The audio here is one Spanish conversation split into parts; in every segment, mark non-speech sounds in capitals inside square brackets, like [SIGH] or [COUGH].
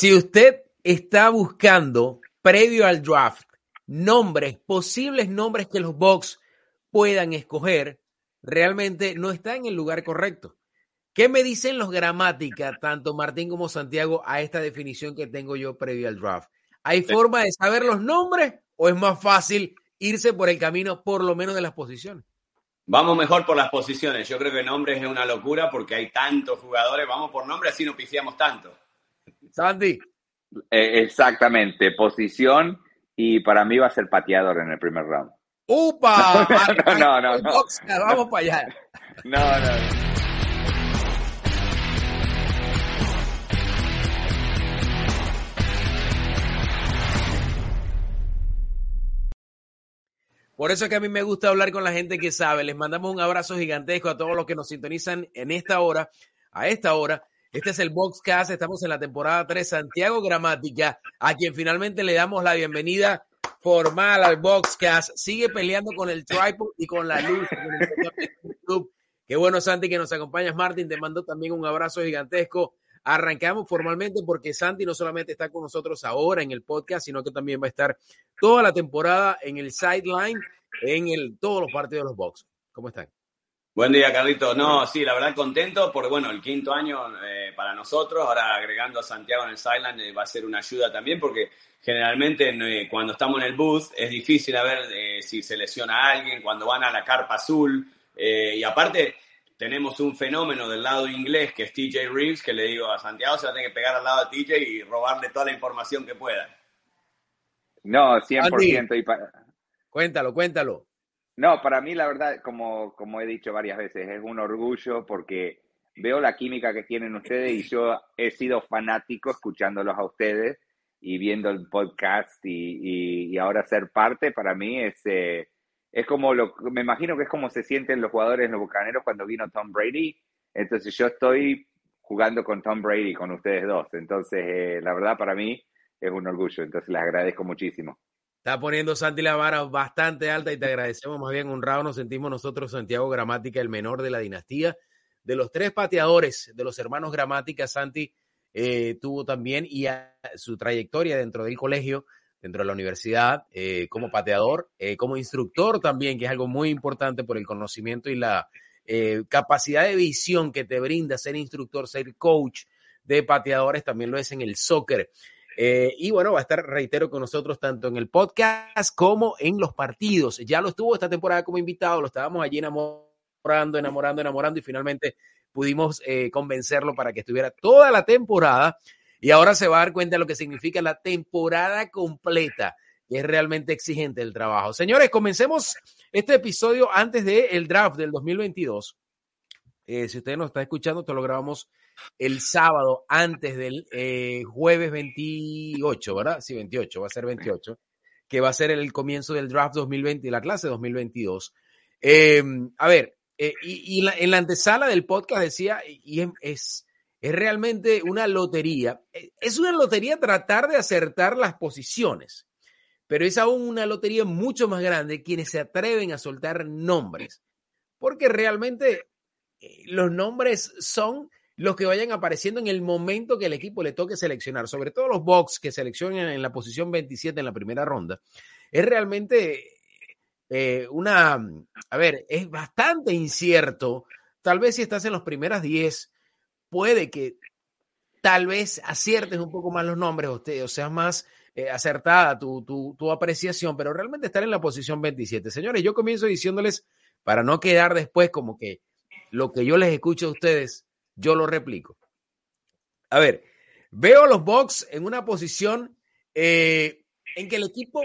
Si usted está buscando, previo al draft, nombres, posibles nombres que los Bucks puedan escoger, realmente no está en el lugar correcto. ¿Qué me dicen los gramáticas, tanto Martín como Santiago, a esta definición que tengo yo previo al draft? ¿Hay forma de saber los nombres o es más fácil irse por el camino, por lo menos de las posiciones? Vamos mejor por las posiciones. Yo creo que nombres es una locura porque hay tantos jugadores. Vamos por nombres así no piciamos tanto. Santi. Eh, exactamente, posición y para mí va a ser pateador en el primer round. ¡Upa! [LAUGHS] no, no, no, Vamos para allá. No, no. Por eso es que a mí me gusta hablar con la gente que sabe. Les mandamos un abrazo gigantesco a todos los que nos sintonizan en esta hora, a esta hora. Este es el Boxcast, estamos en la temporada 3, Santiago Gramática, a quien finalmente le damos la bienvenida formal al Boxcast. Sigue peleando con el tripod y con la luz. Qué bueno, Santi, que nos acompañas. Martín, te mando también un abrazo gigantesco. Arrancamos formalmente porque Santi no solamente está con nosotros ahora en el podcast, sino que también va a estar toda la temporada en el sideline, en el, todos los partidos de los box. ¿Cómo están? Buen día, Carlito. No, sí, la verdad contento porque, bueno, el quinto año eh, para nosotros, ahora agregando a Santiago en el sideline eh, va a ser una ayuda también porque generalmente eh, cuando estamos en el booth es difícil a ver si se lesiona a alguien, cuando van a la carpa azul y aparte tenemos un fenómeno del lado inglés que es TJ Reeves, que le digo a Santiago se va a tener que pegar al lado de TJ y robarle toda la información que pueda. No, 100%. Y Cuéntalo, cuéntalo. No, para mí la verdad, como, como he dicho varias veces, es un orgullo porque veo la química que tienen ustedes y yo he sido fanático escuchándolos a ustedes y viendo el podcast y, y, ahora ser parte, para mí es... Eh, es como lo, me imagino que es como se sienten los jugadores en los Bucaneros cuando vino Tom Brady. Entonces yo estoy jugando con Tom Brady, con ustedes dos. Entonces, eh, la verdad para mí es un orgullo. Entonces les agradezco muchísimo. Está poniendo Santi la vara bastante alta y te agradecemos más bien honrado. Nos sentimos nosotros, Santiago Gramática, el menor de la dinastía. De los tres pateadores de los hermanos Gramática, Santi eh, tuvo también y su trayectoria dentro del colegio dentro de la universidad, eh, como pateador, eh, como instructor también, que es algo muy importante por el conocimiento y la eh, capacidad de visión que te brinda ser instructor, ser coach de pateadores, también lo es en el soccer. Y bueno, va a estar, reitero, con nosotros tanto en el podcast como en los partidos. Ya lo estuvo esta temporada como invitado, lo estábamos allí enamorando, enamorando, enamorando y finalmente pudimos convencerlo para que estuviera toda la temporada y ahora se va a dar cuenta de lo que significa la temporada completa, que es realmente exigente el trabajo. Señores, comencemos este episodio antes del draft del 2022. Eh, si usted nos está escuchando, te lo grabamos el sábado antes del eh, jueves 28, ¿verdad? Sí, 28, va a ser 28, que va a ser el comienzo del draft 2020, la clase 2022. Em, a ver, eh, y, en la antesala del podcast decía, y es es realmente una lotería. E, es una lotería tratar de acertar las posiciones, pero es aún una lotería mucho más grande quienes se atreven a soltar nombres, porque realmente eh, los nombres son los que vayan apareciendo en el momento que el equipo le toque seleccionar, sobre todo los box que seleccionan en la posición 27 en la primera ronda. Es realmente eh, una, a ver, es bastante incierto. Tal vez si estás en las primeras 10, puede que tal vez aciertes un poco más los nombres o, seas más eh, acertada tu, tu, apreciación, pero realmente estar en la posición 27. Señores, yo comienzo diciéndoles, para no quedar después como que lo que yo les escucho a ustedes, yo lo replico. A ver, veo a los Bucks en una posición eh, en que el equipo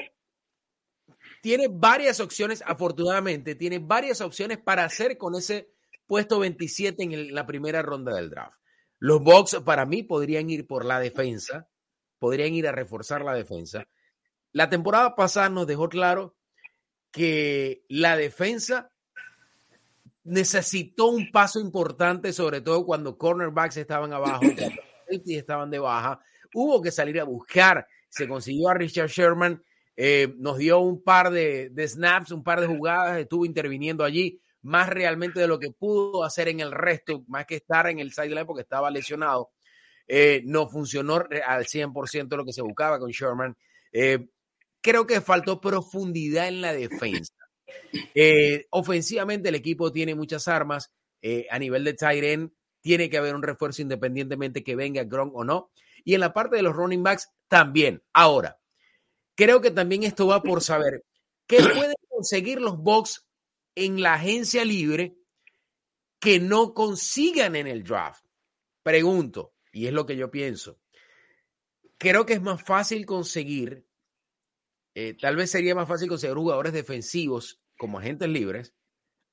tiene varias opciones, afortunadamente, tiene varias opciones para hacer con ese puesto 27 en la primera ronda del draft. Los Bucks para mí podrían ir por la defensa, podrían ir a reforzar la defensa. La temporada pasada nos dejó claro que la defensa necesitó un paso importante, sobre todo cuando cornerbacks estaban abajo, cuando [COUGHS] estaban de baja. Hubo que salir a buscar. Se consiguió a Richard Sherman, eh, nos dio un par de, de, snaps, un par de jugadas, estuvo interviniendo allí, más realmente de lo que pudo hacer en el resto, más que estar en el sideline porque estaba lesionado. Eh, no funcionó al 100% lo que se buscaba con Sherman. Eh, creo que faltó profundidad en la defensa. Eh, ofensivamente el equipo tiene muchas armas. Eh, a nivel de end tiene que haber un refuerzo independientemente que venga Gronk o no. Y en la parte de los running backs también. Ahora, creo que también esto va por saber qué pueden conseguir los Bucks en la agencia libre que no consigan en el draft. Pregunto, y es lo que yo pienso. Creo que es más fácil conseguir, eh, tal vez sería más fácil conseguir jugadores defensivos como agentes libres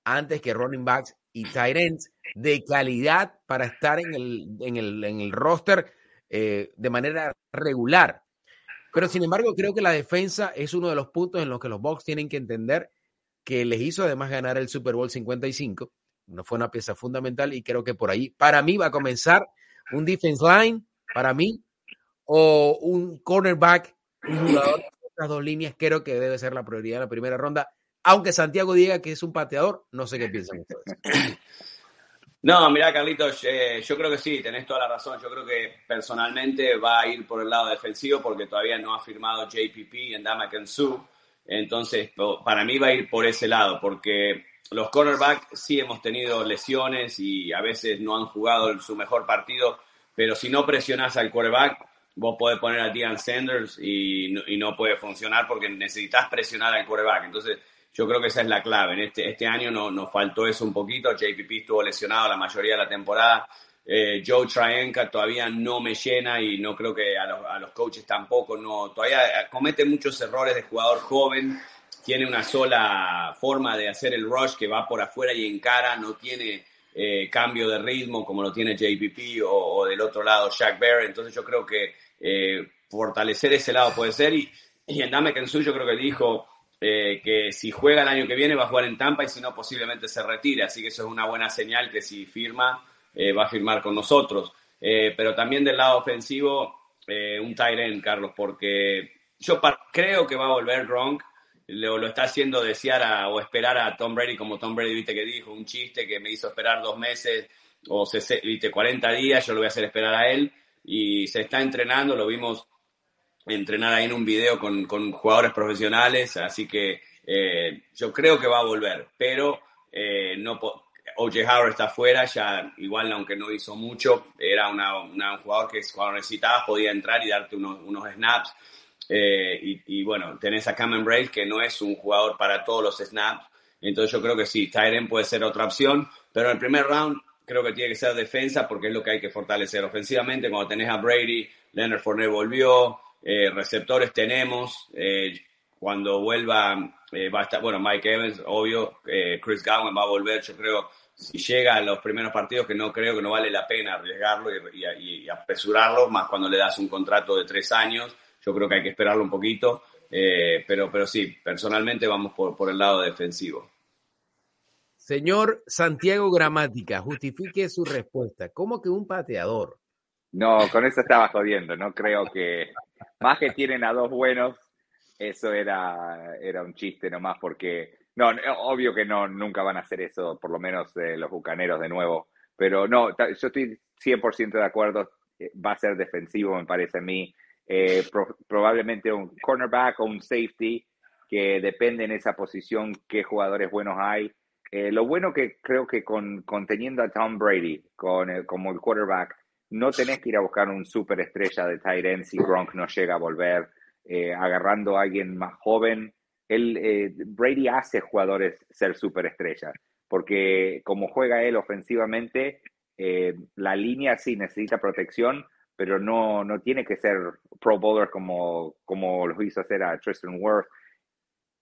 antes que running backs y tight ends de calidad para estar en el, en el, en el roster eh, de manera regular. Pero sin embargo, creo que la defensa es uno de los puntos en los que los Bucks tienen que entender que les hizo además ganar el Super Bowl 55. No fue una pieza fundamental y creo que por ahí, para mí, va a comenzar un defense line, para mí, o un cornerback, un jugador estas dos líneas, creo que debe ser la prioridad en la primera ronda aunque Santiago diga que es un pateador, no sé qué piensan ustedes. [CLEARS THROAT] No, mira, Carlitos, eh, yo creo que sí, tenés toda la razón. Yo creo que personalmente va a ir por el lado defensivo porque todavía no ha firmado JPP en Damaken Su. Entonces, para mí va a ir por ese lado, porque los cornerbacks sí hemos tenido lesiones y a veces no han jugado su mejor partido, pero si no presionás al quarterback, vos podés poner a Deion Sanders y no, y no puede funcionar porque necesitas presionar al quarterback. Entonces, yo creo que esa es la clave. En este, este año no, nos faltó eso un poquito. JPP estuvo lesionado la mayoría de la temporada. Eh, Joe Trienka todavía no me llena y no creo que a los, a los, coaches tampoco. No, todavía comete muchos errores de jugador joven. Tiene una sola forma de hacer el rush que va por afuera y encara. No tiene eh, cambio de ritmo como lo tiene JPP o, del otro lado Shaq Bear. Entonces yo creo que eh, fortalecer ese lado puede ser. Y, y en Dame Kensu yo creo que dijo eh, que si juega el año que viene va a jugar en Tampa y si no posiblemente se retire. Así que eso es una buena señal que si firma va a firmar con nosotros. Pero también del lado ofensivo, un tight end, Carlos, porque yo creo que va a volver Gronk. Lo, lo está haciendo desear a, o esperar a Tom Brady, como Tom Brady, viste que dijo, un chiste que me hizo esperar dos meses o viste, 40 días, yo lo voy a hacer esperar a él. Y se está entrenando, lo vimos entrenar ahí en un video con, con jugadores profesionales, así que eh, yo creo que va a volver, pero eh, no OJ Howard está afuera, ya igual aunque no hizo mucho, era una, una, un jugador que cuando necesitabas podía entrar y darte unos, unos snaps. Eh, y, bueno, tenés a Cameron Braid, que no es un jugador para todos los snaps, entonces yo creo que sí, Tyren puede ser otra opción, pero en el primer round creo que tiene que ser defensa porque es lo que hay que fortalecer ofensivamente. Cuando tenés a Brady, Leonard Fournette volvió, eh, receptores tenemos. Eh, cuando vuelva, eh, va a estar, bueno, Mike Evans, obvio, eh, Chris Gowan va a volver, yo creo, si llega a los primeros partidos, que no creo que no vale la pena arriesgarlo y, y, y apresurarlo, más cuando le das un contrato de tres años, yo creo que hay que esperarlo un poquito, pero, pero sí, personalmente vamos por, por el lado defensivo. Señor Santiago Gramática, justifique su respuesta. ¿Cómo que un pateador? No, con eso estaba jodiendo. No creo que. Más que tienen a dos buenos, eso era, era un chiste nomás, porque. No, obvio que no, nunca van a hacer eso, por lo menos eh, los bucaneros de nuevo. Pero no, yo estoy 100% de acuerdo. Eh, va a ser defensivo, me parece a mí. Eh, pro, probablemente un cornerback o un safety, que depende en esa posición qué jugadores buenos hay. Eh, lo bueno que creo que con, con teniendo a Tom Brady con el, como el quarterback, no tenés que ir a buscar un superestrella de tight end si Gronk no llega a volver, eh, agarrando a alguien más joven. Él, eh, Brady hace jugadores ser superestrellas, porque como juega él ofensivamente, eh, la línea sí necesita protección, pero no, no tiene que ser pro bowler como, como lo hizo hacer a Tristan Worth.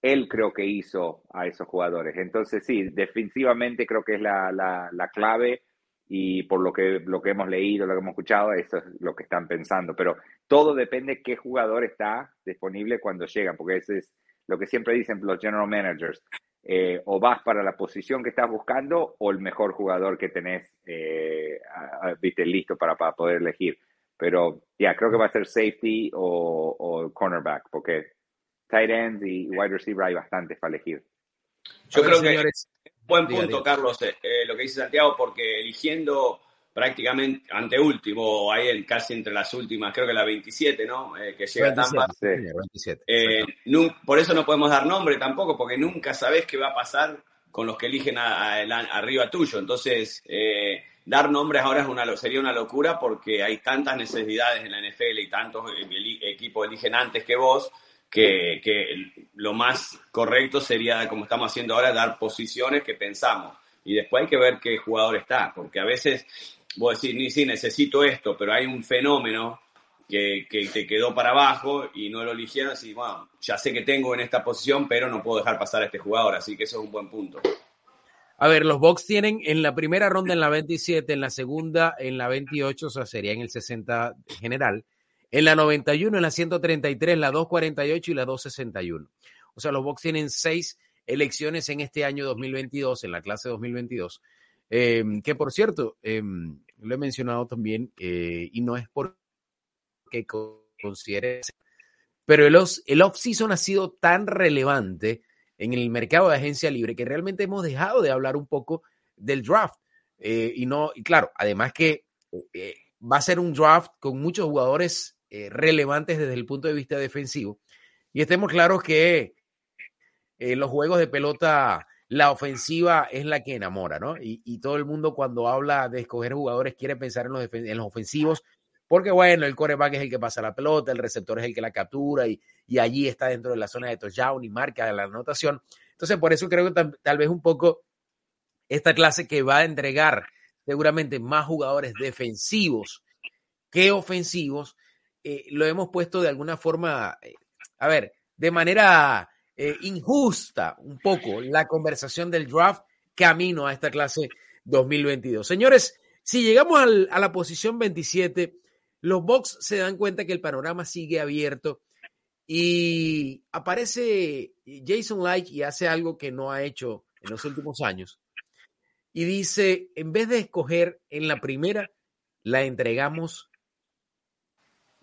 Él creo que hizo a esos jugadores. Entonces sí, defensivamente creo que es la, la, la clave y por lo que, lo que hemos leído, lo que hemos escuchado, eso es lo que están pensando. Pero todo depende qué jugador está disponible cuando llegan, porque eso es lo que siempre dicen los general managers. Eh, o vas para la posición que estás buscando o el mejor jugador que tenés eh, viste, listo para, para poder elegir. Pero ya, creo que va a ser safety o, cornerback, porque tight ends y wide receiver hay bastantes para elegir. Yo creo que Buen punto, Carlos, eh, eh, lo que dice Santiago, porque eligiendo prácticamente anteúltimo, ahí casi entre las últimas, creo que la 27, ¿no? Eh, que llega a Tampa. por eso no podemos dar nombre tampoco, porque nunca sabes qué va a pasar con los que eligen arriba tuyo. Entonces, dar nombres ahora es una, sería una locura porque hay tantas necesidades en la NFL y tantos equipos eligen antes que vos que, lo más correcto sería, como estamos haciendo ahora, dar posiciones que pensamos. Y después hay que ver qué jugador está, porque a veces vos decís, sí, necesito esto, pero hay un fenómeno que, que, te quedó para abajo y no lo eligieron, así, bueno, ya sé que tengo en esta posición, pero no puedo dejar pasar a este jugador, así que eso es un buen punto. A ver, los Bucks tienen en la primera ronda en la 27, en la segunda en la 28, o sea, sería en el 60 general en la 91, en la 133, en la 248 y la 261. O sea, los Bucks tienen seis elecciones en este año 2022, en la clase 2022. Em, que por cierto, em, lo he mencionado también, eh, y no es porque considere, pero el, el off-season ha sido tan relevante en el mercado de agencia libre que realmente hemos dejado de hablar un poco del draft. Eh, y no, y claro, además que eh, va a ser un draft con muchos jugadores eh, relevantes desde el punto de vista defensivo. Y estemos claros que los juegos de pelota la ofensiva es la que enamora, ¿no? Y, todo el mundo cuando habla de escoger jugadores quiere pensar en los, en los ofensivos, porque bueno, el coreback es el que pasa la pelota, el receptor es el que la captura y, allí está dentro de la zona de touchdown y marca la anotación. Entonces, por eso creo que tal vez un poco esta clase que va a entregar seguramente más jugadores defensivos que ofensivos, eh, lo hemos puesto de alguna forma, eh, a ver, de manera eh, injusta un poco la conversación del draft camino a esta clase 2022. Señores, si llegamos a la posición 27, los Bucks se dan cuenta que el panorama sigue abierto y aparece Jason Light y hace algo que no ha hecho en los últimos años. Y dice, en vez de escoger en la primera, la entregamos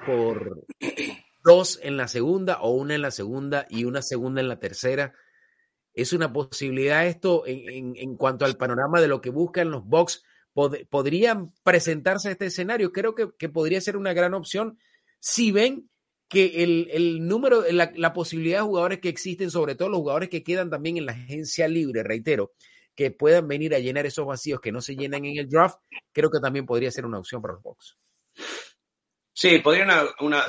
por dos en la segunda o una en la segunda y una segunda en la tercera. Es una posibilidad esto en, cuanto al panorama de lo que buscan los Bucks. Podrían presentarse a este escenario. Creo que, podría ser una gran opción si ven que el, número, la, la, posibilidad de jugadores que existen, sobre todo los jugadores que quedan también en la agencia libre, reitero, que puedan venir a llenar esos vacíos que no se llenan en el draft, creo que también podría ser una opción para los Bucks. Sí, podría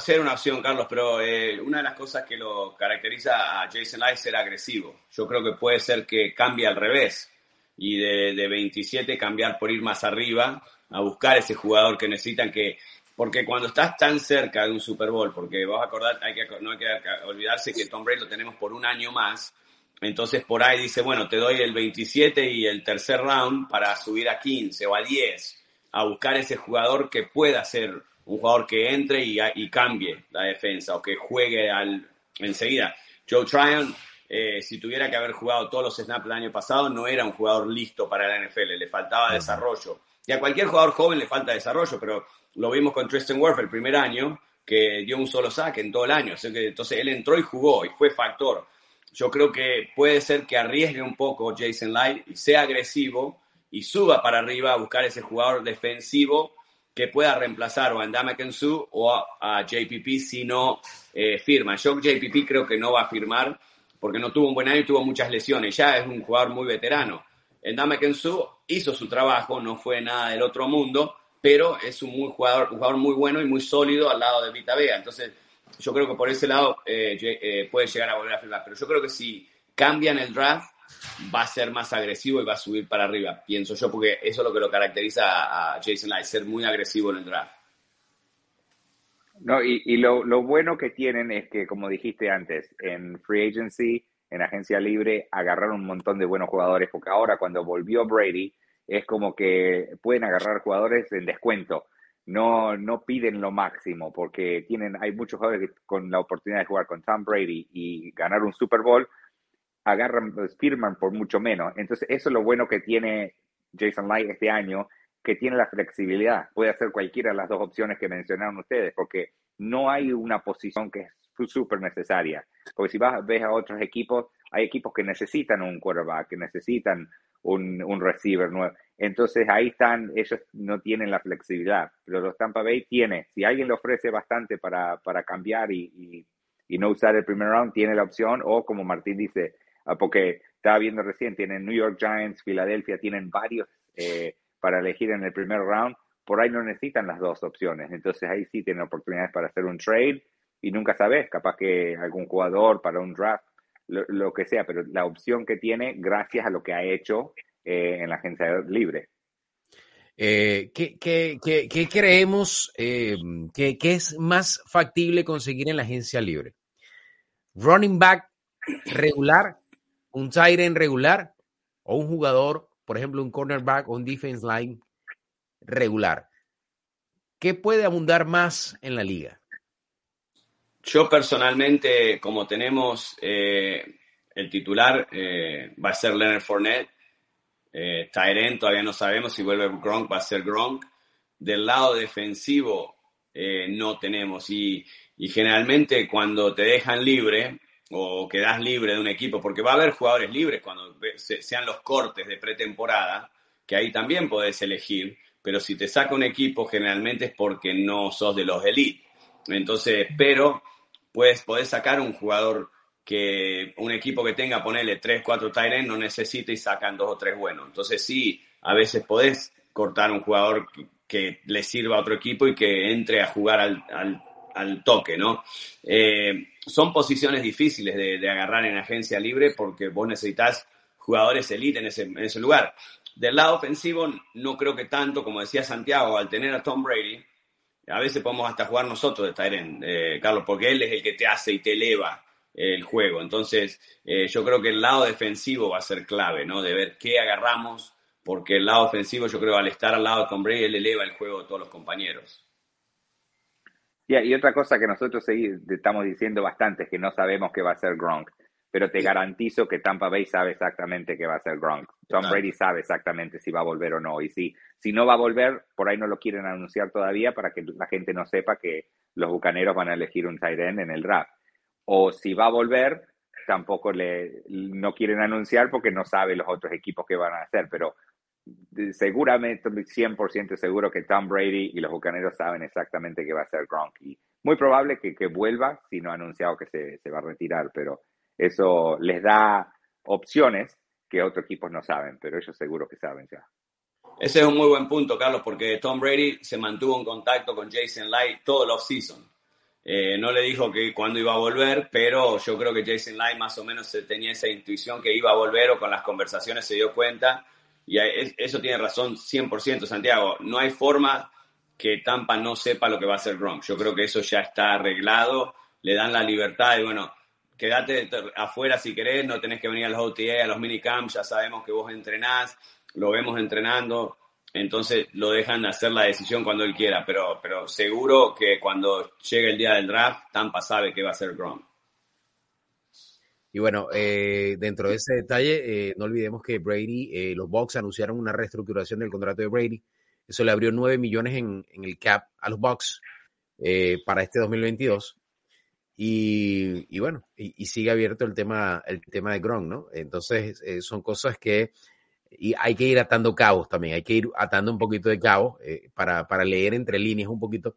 ser una opción, Carlos, pero eh, una de las cosas que lo caracteriza a Jason Light es ser agresivo. Yo creo que puede ser que cambie al revés y de, de 27 cambiar por ir más arriba a buscar ese jugador que necesitan que porque cuando estás tan cerca de un Super Bowl, porque vos acordar, hay que, no hay que olvidarse que Tom Brady lo tenemos por un año más, entonces por ahí dice, bueno, te doy el 27 y el tercer round para subir a 15 o a 10, a buscar ese jugador que pueda ser un jugador que entre y, cambie la defensa o que juegue al, enseguida. Joe Tryon, eh, si tuviera que haber jugado todos los snaps el año pasado, no era un jugador listo para la NFL, le faltaba desarrollo. Y a cualquier jugador joven le falta desarrollo, pero lo vimos con Tristan Wirth el primer año, que dio un solo saque en todo el año. entonces él entró y jugó y fue factor. Yo creo que puede ser que arriesgue un poco Jason Light y sea agresivo y suba para arriba a buscar ese jugador defensivo que pueda reemplazar o a Ndama Kensu o a, JPP si no eh, firma. Yo JPP creo que no va a firmar porque no tuvo un buen año y tuvo muchas lesiones. Ya es un jugador muy veterano. Ndama Kensu hizo su trabajo, no fue nada del otro mundo, pero es un, muy jugador, un jugador muy bueno y muy sólido al lado de Vita Vega. Entonces, yo creo que por ese lado eh, eh, puede llegar a volver a firmar. Pero yo creo que si cambian el draft, va a ser más agresivo y va a subir para arriba, pienso yo, porque eso es lo que lo caracteriza a Jason Light, ser muy agresivo en el draft. No, y, lo, lo, bueno que tienen es que, como dijiste antes, en Free Agency, en agencia libre, agarraron un montón de buenos jugadores, porque ahora cuando volvió Brady es como que pueden agarrar jugadores en descuento. No, no piden lo máximo porque tienen, hay muchos jugadores con la oportunidad de jugar con Tom Brady y ganar un Super Bowl, agarran, pues, firman por mucho menos. Entonces, eso es lo bueno que tiene Jason Light este año, que tiene la flexibilidad. Puede hacer cualquiera de las dos opciones que mencionaron ustedes, porque no hay una posición que es súper necesaria. Porque si vas, ves a otros equipos, hay equipos que necesitan un quarterback, que necesitan un, un receiver nuevo. Entonces ahí están, ellos no tienen la flexibilidad, pero los Tampa Bay tiene. Si alguien le ofrece bastante para, para cambiar y, y, no usar el primer round, tiene la opción, o como Martín dice, ah, porque estaba viendo recién, tienen New York Giants, Filadelfia, tienen varios eh, para elegir en el primer round, por ahí no necesitan las dos opciones. Entonces ahí sí tienen oportunidades para hacer un trade y nunca sabes, capaz que algún jugador para un draft, lo, que sea, pero la opción que tiene gracias a lo que ha hecho eh, en la agencia libre. Eh, ¿qué, qué, creemos eh, que, es más factible conseguir en la agencia libre? ¿Running back regular? ¿Un tight regular? ¿O un jugador, por ejemplo, un cornerback o un defense line regular? ¿Qué puede abundar más en la liga? Yo personalmente, como tenemos eh, el titular, eh, va a ser Leonard Fournette. Eh, todavía no sabemos si vuelve Gronk, va a ser Gronk. Del lado defensivo, eh, no tenemos. Y, generalmente cuando te dejan libre o quedas libre de un equipo, porque va a haber jugadores libres cuando sean los cortes de pretemporada, que ahí también podés elegir. Pero si te saca un equipo, generalmente es porque no sos de los elite. Entonces, pero pues podés sacar un jugador que un equipo que tenga, ponerle 3, 4 tight no necesita y sacan dos o tres buenos. Entonces sí, a veces podés cortar un jugador que, le sirva a otro equipo y que entre a jugar al, al, al toque, ¿no? Eh, son posiciones difíciles de, agarrar en agencia libre porque vos necesitas jugadores elite en ese, en ese lugar. Del lado ofensivo, no creo que tanto, como decía Santiago, al tener a Tom Brady, a veces podemos hasta jugar nosotros de Tyren, eh, Carlos, porque él es el que te hace y te eleva el juego. Entonces, eh, yo creo que el lado defensivo va a ser clave, ¿no? De ver qué agarramos, porque el lado ofensivo, yo creo, al estar al lado de Tom Brady, él eleva el juego de todos los compañeros. Yeah, y otra cosa que nosotros estamos diciendo bastante es que no sabemos qué va a ser Gronk, pero te garantizo que Tampa Bay sabe exactamente qué va a ser Gronk. Tom claro. Brady sabe exactamente si va a volver o no. Y si, si no va a volver, por ahí no lo quieren anunciar todavía para que la gente no sepa que los bucaneros van a elegir un tight end en el draft o si va a volver, tampoco le no quieren anunciar porque no sabe los otros equipos que van a hacer, pero seguramente 100% seguro que Tom Brady y los Bucaneros saben exactamente qué va a hacer Gronk y muy probable que, que vuelva si no ha anunciado que se, se, va a retirar, pero eso les da opciones que otros equipos no saben, pero ellos seguro que saben ya. Ese es un muy buen punto, Carlos, porque Tom Brady se mantuvo en contacto con Jason Light todo el off-season. Eh, no le dijo que cuándo iba a volver, pero yo creo que Jason Light más o menos tenía esa intuición que iba a volver o con las conversaciones se dio cuenta. Y eso tiene razón 100%, Santiago. No hay forma que Tampa no sepa lo que va a hacer Gronk. Yo creo que eso ya está arreglado. Le dan la libertad y bueno, quédate afuera si querés, no tenés que venir a los OTA, a los minicamps, ya sabemos que vos entrenás, lo vemos entrenando entonces lo dejan hacer la decisión cuando él quiera, pero, pero seguro que cuando llegue el día del draft, Tampa sabe que va a ser Gronk. Y bueno, eh, dentro de ese detalle, eh, no olvidemos que Brady, eh, los Bucks anunciaron una reestructuración del contrato de Brady. Eso le abrió 9 millones en, en el cap a los Bucks eh, para este 2022. Y, y bueno, y, y, sigue abierto el tema, el tema de Gronk, ¿no? Entonces, eh, son cosas que y hay que ir atando cabos también, hay que ir atando un poquito de cabos eh, para, para leer entre líneas un poquito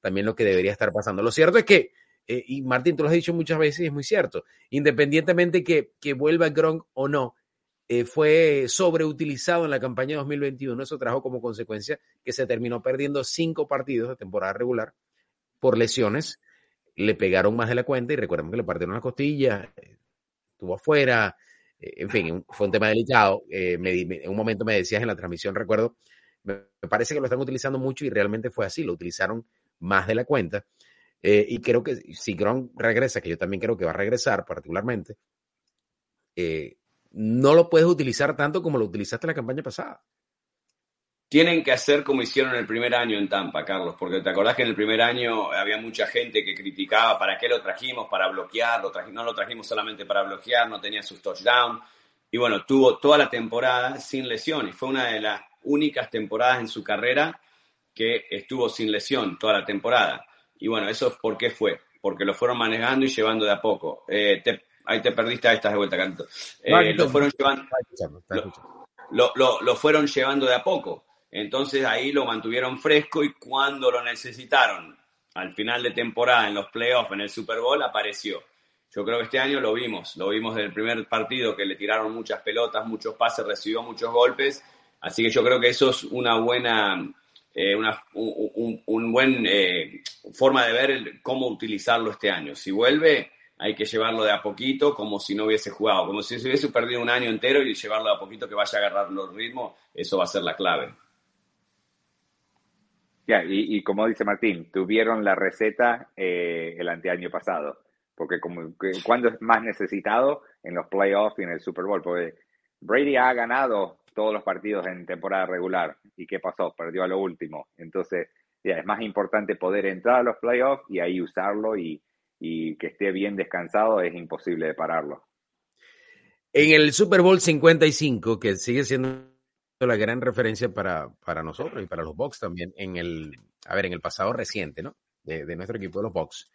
también lo que debería estar pasando. Lo cierto es que, eh, y Martín, tú lo has dicho muchas veces y es muy cierto, independientemente que, que vuelva Gronk o no, eh, fue sobreutilizado en la campaña 2021. Eso trajo como consecuencia que se terminó perdiendo cinco partidos de temporada regular por lesiones. Le pegaron más de la cuenta y recuerden que le partieron la costilla, estuvo afuera, en fin, fue un tema delicado. Eh, en un momento me decías en la transmisión, recuerdo, me, parece que lo están utilizando mucho y realmente fue así, lo utilizaron más de la cuenta. Eh, y creo que si Gronk regresa, que yo también creo que va a regresar particularmente, eh, no lo puedes utilizar tanto como lo utilizaste en la campaña pasada. tienen que hacer como hicieron el primer año en Tampa, Carlos, porque te acordás que en el primer año había mucha gente que criticaba para qué lo trajimos, para bloquear, no lo trajimos solamente para bloquear, no tenía sus touchdowns. Y bueno, tuvo toda la temporada sin lesión y fue una de las únicas temporadas en su carrera que estuvo sin lesión toda la temporada. Y bueno, eso por qué fue, porque lo fueron manejando y llevando de a poco. Eh, ahí te perdiste, ahí estás de vuelta, Canto. Eh, lo fueron llevando, lo fueron llevando de a poco. Entonces ahí lo mantuvieron fresco y cuando lo necesitaron al final de temporada en los playoffs, en el Super Bowl, apareció. Yo creo que este año lo vimos, lo vimos del primer partido que le tiraron muchas pelotas, muchos pases, recibió muchos golpes, así que yo creo que eso es una buena, eh, una un, buen eh, forma de ver cómo utilizarlo este año. Si vuelve, hay que llevarlo de a poquito, como si no hubiese jugado, como si se hubiese perdido un año entero y llevarlo de a poquito que vaya a agarrar los ritmos, eso va a ser la clave. Ya, y, como dice Martín, tuvieron la receta eh, el anteaño pasado, porque como cuando es más necesitado en los playoffs y en el Super Bowl, porque Brady ha ganado todos los partidos en temporada regular. Y qué pasó, perdió a lo último, entonces ya es más importante poder entrar a los playoffs y ahí usarlo y, que esté bien descansado es imposible de pararlo. En el Super Bowl 55, que sigue siendo la gran referencia para, para nosotros y para los Bucks también en el, a ver, en el pasado reciente, ¿no? De, de, nuestro equipo de los Bucks.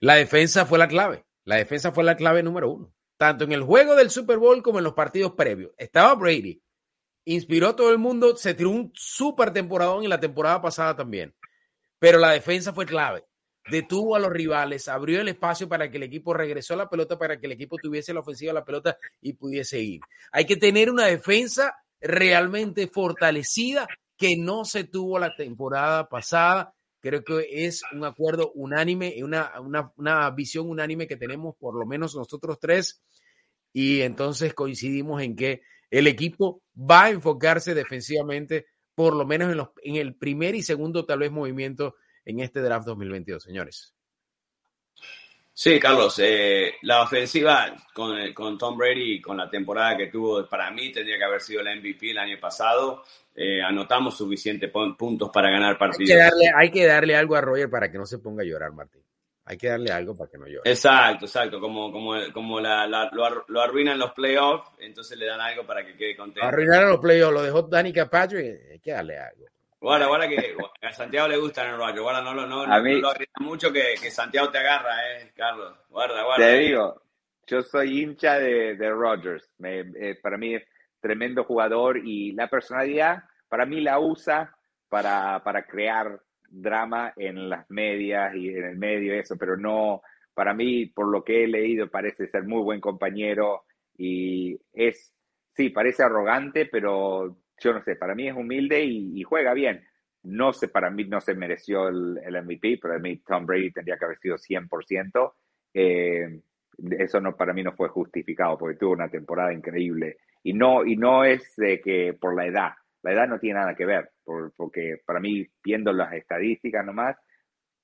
La defensa fue la clave. La defensa fue la clave número uno. Tanto en el juego del Super Bowl como en los partidos previos. Estaba Brady. Inspiró a todo el mundo. Se tiró un super temporadón en la temporada pasada también. Pero la defensa fue clave. Detuvo a los rivales, abrió el espacio para que el equipo regresó a la pelota, para que el equipo tuviese la ofensiva a la pelota y pudiese ir. Hay que tener una defensa realmente fortalecida que no se tuvo la temporada pasada. Creo que es un acuerdo unánime, una, una, una visión unánime que tenemos por lo menos nosotros tres. Y entonces coincidimos en que el equipo va a enfocarse defensivamente, por lo menos en, los, en el primer y segundo tal vez movimiento en este draft 2022, señores. Sí, Carlos, eh, la ofensiva con, con, Tom Brady, con la temporada que tuvo, para mí tendría que haber sido el MVP el año pasado. Eh, anotamos suficientes puntos para ganar partidos. Hay que, darle, hay que darle algo a Roger para que no se ponga a llorar, Martín. Hay que darle algo para que no llore. Exacto, exacto. Como, como, como la, lo, arruinan los playoffs, entonces le dan algo para que quede contento. Arruinaron los playoffs, lo dejó Danny Patrick, hay que darle algo. Guarda, guarda que a Santiago le gusta el Roger. Guarda, no, no, no, a mí, lo mucho que, que, Santiago te agarra, eh, Carlos. Guarda, guarda. Te digo, yo soy hincha de, de Rogers. Me, eh, para mí es tremendo jugador y la personalidad, para mí la usa para, para crear drama en las medias y en el medio eso, pero no, para mí, por lo que he leído, parece ser muy buen compañero y es, sí, parece arrogante, pero yo no sé, para mí es humilde y, juega bien. No sé, para mí no se mereció el, el, MVP, pero a mí Tom Brady tendría que haber sido 100%. Eh, eso no, para mí no fue justificado porque tuvo una temporada increíble. Y no, y no es de que por la edad, la edad no tiene nada que ver, porque para mí, viendo las estadísticas nomás,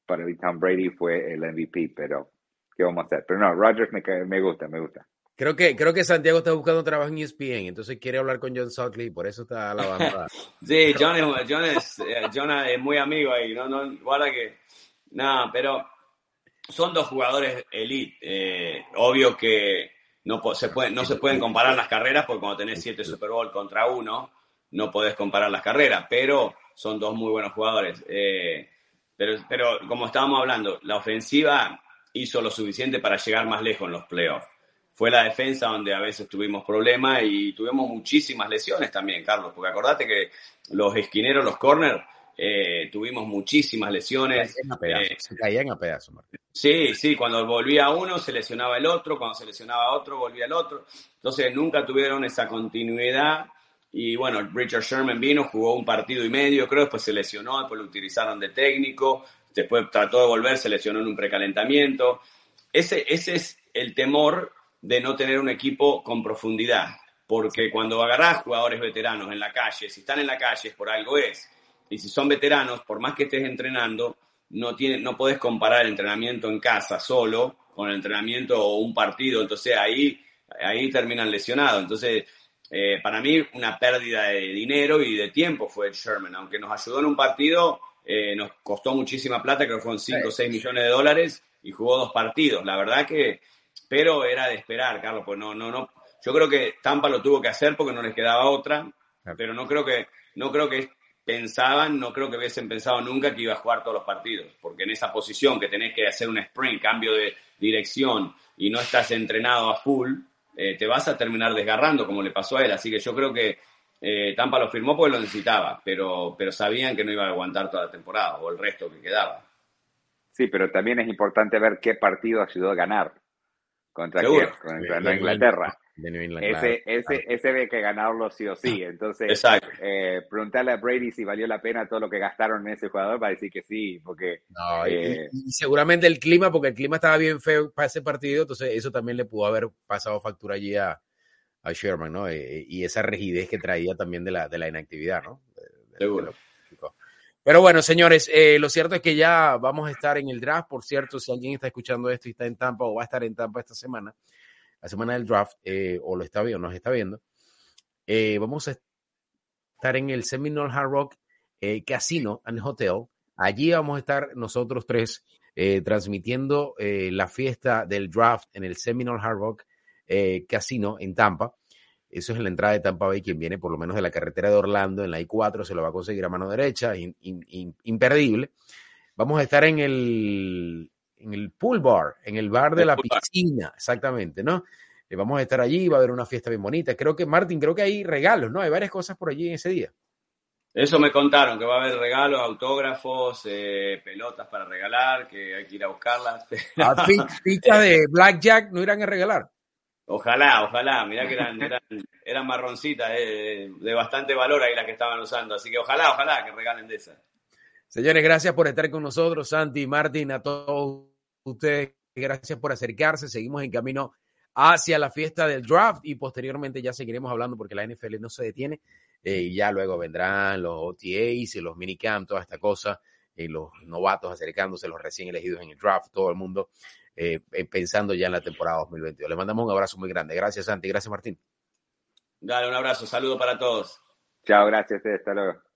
para mí Tom Brady fue el MVP, pero ¿qué vamos a hacer? Pero no, Rodgers me, me gusta, me gusta. Creo que, creo que Santiago está buscando trabajo en ESPN, entonces quiere hablar con John Sutley, por eso está la banda. [LAUGHS] sí, John es, John, es, eh, John es muy amigo ahí, no, no, guarda que, nada, pero son dos jugadores elite. Eh, obvio que no se, pueden, no se pueden comparar las carreras porque cuando tenés siete Super Bowl contra uno, no podés comparar las carreras, pero son dos muy buenos jugadores. Eh, pero, pero como estábamos hablando, la ofensiva hizo lo suficiente para llegar más lejos en los playoffs fue la defensa donde a veces tuvimos problemas y tuvimos muchísimas lesiones también, Carlos, porque acordate que los esquineros, los corners, eh, tuvimos muchísimas lesiones. Eh, se caían a pedazos, Martín. Sí, sí, cuando volvía uno se lesionaba el otro, cuando se lesionaba otro volvía el otro. Entonces nunca tuvieron esa continuidad. Y bueno, Richard Sherman vino, jugó un partido y medio, creo, después se lesionó, después lo utilizaron de técnico, después trató de volver, se lesionó en un precalentamiento. Ese, ese es el temor de no tener un equipo con profundidad. Porque cuando agarrás jugadores veteranos en la calle, si están en la calle, por algo es. Y si son veteranos, por más que estés entrenando, no, tiene, no puedes comparar el entrenamiento en casa solo con el entrenamiento o un partido. Entonces ahí, ahí terminan lesionados. Entonces, eh, para mí una pérdida de dinero y de tiempo fue el Sherman, aunque nos ayudó en un partido, eh, nos costó muchísima plata, creo que fueron 5 o 6 millones de dólares y jugó dos partidos. La verdad que, pero era de esperar, Carlos, pues no, no, no. Yo creo que Tampa lo tuvo que hacer porque no les quedaba otra, pero no creo que, no creo que pensaban, no creo que hubiesen pensado nunca que iba a jugar todos los partidos, porque en esa posición que tenés que hacer un sprint, cambio de dirección y no estás entrenado a full, eh, te vas a terminar desgarrando como le pasó a él. Así que yo creo que eh, Tampa lo firmó porque lo necesitaba, pero, pero sabían que no iba a aguantar toda la temporada o el resto que quedaba. Sí, pero también es importante ver qué partido ayudó a ganar. ¿Contra quién? Contra Inglaterra. Ese, ese, ese ve que ganarlo sí o sí. Entonces, eh, preguntarle a Brady si valió la pena todo lo que gastaron en ese jugador, va a decir que sí, porque... Eh, y, seguramente el clima, porque el clima estaba bien feo para ese partido, entonces eso también le pudo haber pasado factura allí a, a Sherman, ¿no? Eh, y esa rigidez que traía también de la, de la inactividad, ¿no? Seguro. Pero bueno, señores, eh, lo cierto es que ya vamos a estar en el draft. Por cierto, si alguien está escuchando esto y está en Tampa o va a estar en Tampa esta semana, la semana del draft, eh, o lo está viendo, nos está viendo, eh, vamos a estar en el Seminole Hard Rock Casino and Hotel. Allí vamos a estar nosotros tres transmitiendo la fiesta del draft en el Seminole Hard Rock Casino en Tampa. Eso es en la entrada de Tampa Bay. Quien viene por lo menos de la carretera de Orlando, en la I4, se lo va a conseguir a mano derecha, imperdible. Vamos a estar en el, en el pool bar, en el bar de la piscina, exactamente, ¿no? Eh, vamos a estar allí, va a haber una fiesta bien bonita. Creo que, Martín, creo que hay regalos, ¿no? Hay varias cosas por allí en ese día. Eso me contaron, que va a haber regalos, autógrafos, eh, pelotas para regalar, que hay que ir a buscarlas. Ah, [LAUGHS] fichas de Blackjack no irán a regalar. Ojalá, ojalá. Mirá que eran, eran, marroncitas eh, de bastante valor ahí las que estaban usando. Así que ojalá, ojalá que regalen de esas. Señores, gracias por estar con nosotros, Santi, Martín, a todos ustedes. Gracias por acercarse. Seguimos en camino hacia la fiesta del draft y posteriormente ya seguiremos hablando porque la NFL no se detiene. Eh, y ya luego vendrán los OTAs y los minicamp, toda esta cosa, y los novatos acercándose, los recién elegidos en el draft, todo el mundo eh, eh, pensando ya en la temporada 2022. Le mandamos un abrazo muy grande. Gracias, Santi. Gracias, Martín. Dale, un abrazo. Saludo para todos. Chao, gracias. Hasta luego.